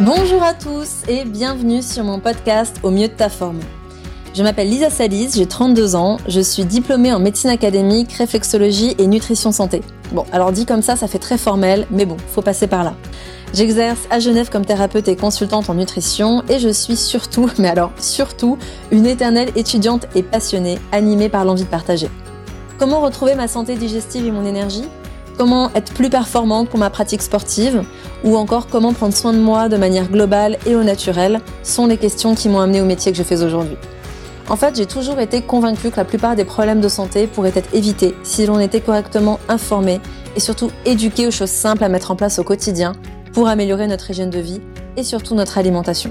Bonjour à tous et bienvenue sur mon podcast Au mieux de ta forme. Je m'appelle Lisa Salis, j'ai 32 ans, je suis diplômée en médecine académique, réflexologie et nutrition santé. Bon, alors dit comme ça, ça fait très formel, mais bon, faut passer par là. J'exerce à Genève comme thérapeute et consultante en nutrition et je suis surtout, mais alors surtout, une éternelle étudiante et passionnée, animée par l'envie de partager. Comment retrouver ma santé digestive et mon énergie? Comment être plus performante pour ma pratique sportive, ou encore comment prendre soin de moi de manière globale et au naturel, sont les questions qui m'ont amené au métier que je fais aujourd'hui. En fait, j'ai toujours été convaincue que la plupart des problèmes de santé pourraient être évités si l'on était correctement informé et surtout éduqué aux choses simples à mettre en place au quotidien pour améliorer notre hygiène de vie et surtout notre alimentation.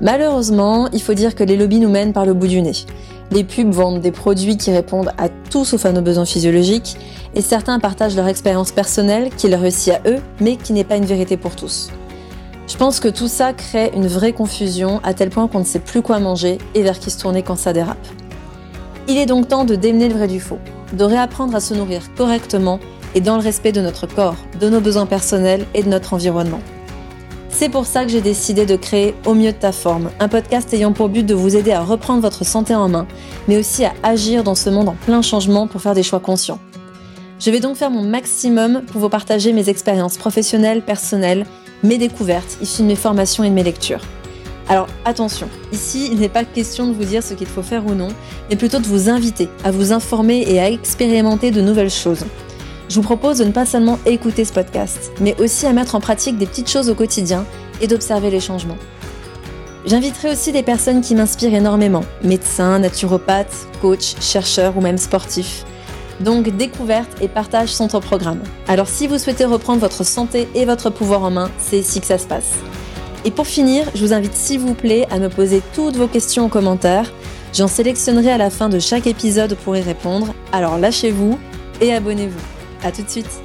Malheureusement, il faut dire que les lobbies nous mènent par le bout du nez. Les pubs vendent des produits qui répondent à tout sauf à nos besoins physiologiques, et certains partagent leur expérience personnelle qui leur réussit à eux, mais qui n'est pas une vérité pour tous. Je pense que tout ça crée une vraie confusion à tel point qu'on ne sait plus quoi manger et vers qui se tourner quand ça dérape. Il est donc temps de démener le vrai du faux, de réapprendre à se nourrir correctement et dans le respect de notre corps, de nos besoins personnels et de notre environnement. C'est pour ça que j'ai décidé de créer Au mieux de ta forme, un podcast ayant pour but de vous aider à reprendre votre santé en main, mais aussi à agir dans ce monde en plein changement pour faire des choix conscients. Je vais donc faire mon maximum pour vous partager mes expériences professionnelles, personnelles, mes découvertes issues de mes formations et de mes lectures. Alors attention, ici il n'est pas question de vous dire ce qu'il faut faire ou non, mais plutôt de vous inviter à vous informer et à expérimenter de nouvelles choses. Je vous propose de ne pas seulement écouter ce podcast, mais aussi à mettre en pratique des petites choses au quotidien et d'observer les changements. J'inviterai aussi des personnes qui m'inspirent énormément, médecins, naturopathes, coachs, chercheurs ou même sportifs. Donc découverte et partage sont au programme. Alors si vous souhaitez reprendre votre santé et votre pouvoir en main, c'est ici que ça se passe. Et pour finir, je vous invite s'il vous plaît à me poser toutes vos questions en commentaire. J'en sélectionnerai à la fin de chaque épisode pour y répondre. Alors lâchez-vous et abonnez-vous. À tout de suite.